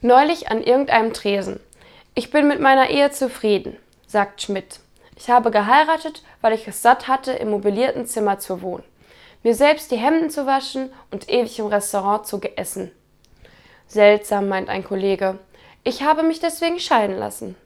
Neulich an irgendeinem Tresen. Ich bin mit meiner Ehe zufrieden, sagt Schmidt. Ich habe geheiratet, weil ich es satt hatte, im mobilierten Zimmer zu wohnen, mir selbst die Hemden zu waschen und ewig im Restaurant zu essen. Seltsam, meint ein Kollege. Ich habe mich deswegen scheiden lassen.